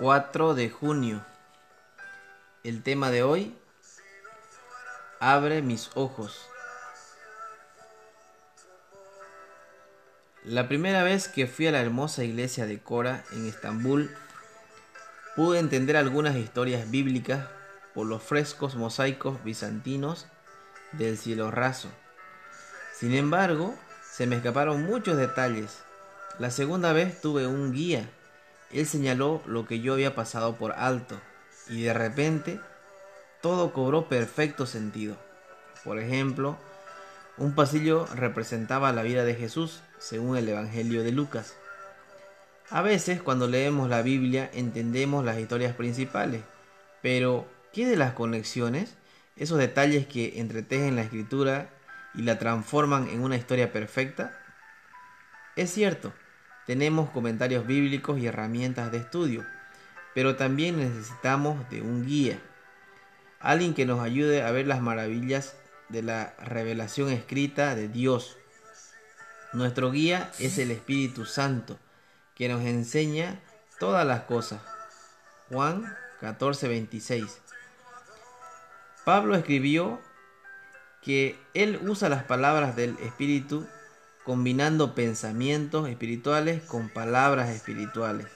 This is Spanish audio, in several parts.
4 de junio. El tema de hoy, abre mis ojos. La primera vez que fui a la hermosa iglesia de Cora en Estambul, pude entender algunas historias bíblicas por los frescos mosaicos bizantinos del cielo raso. Sin embargo, se me escaparon muchos detalles. La segunda vez tuve un guía. Él señaló lo que yo había pasado por alto y de repente todo cobró perfecto sentido. Por ejemplo, un pasillo representaba la vida de Jesús según el Evangelio de Lucas. A veces cuando leemos la Biblia entendemos las historias principales, pero ¿qué de las conexiones? Esos detalles que entretejen la escritura y la transforman en una historia perfecta? Es cierto, tenemos comentarios bíblicos y herramientas de estudio, pero también necesitamos de un guía, alguien que nos ayude a ver las maravillas de la revelación escrita de Dios. Nuestro guía es el Espíritu Santo, que nos enseña todas las cosas. Juan 14:26. Pablo escribió que él usa las palabras del Espíritu combinando pensamientos espirituales con palabras espirituales.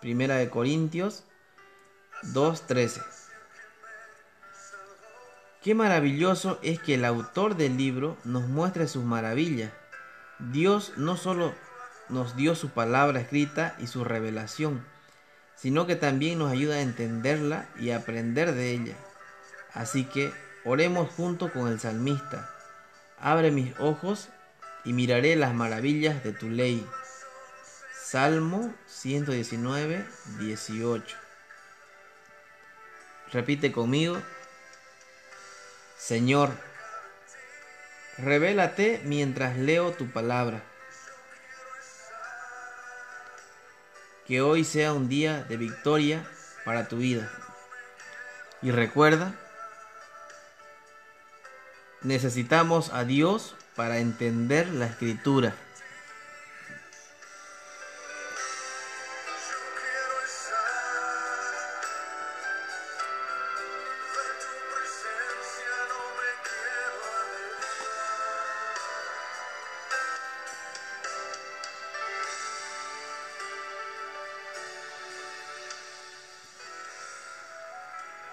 Primera de Corintios 2.13. Qué maravilloso es que el autor del libro nos muestre sus maravillas. Dios no solo nos dio su palabra escrita y su revelación, sino que también nos ayuda a entenderla y aprender de ella. Así que oremos junto con el salmista. Abre mis ojos y miraré las maravillas de tu ley. Salmo 119, 18. Repite conmigo. Señor, revélate mientras leo tu palabra. Que hoy sea un día de victoria para tu vida. Y recuerda, necesitamos a Dios para entender la escritura.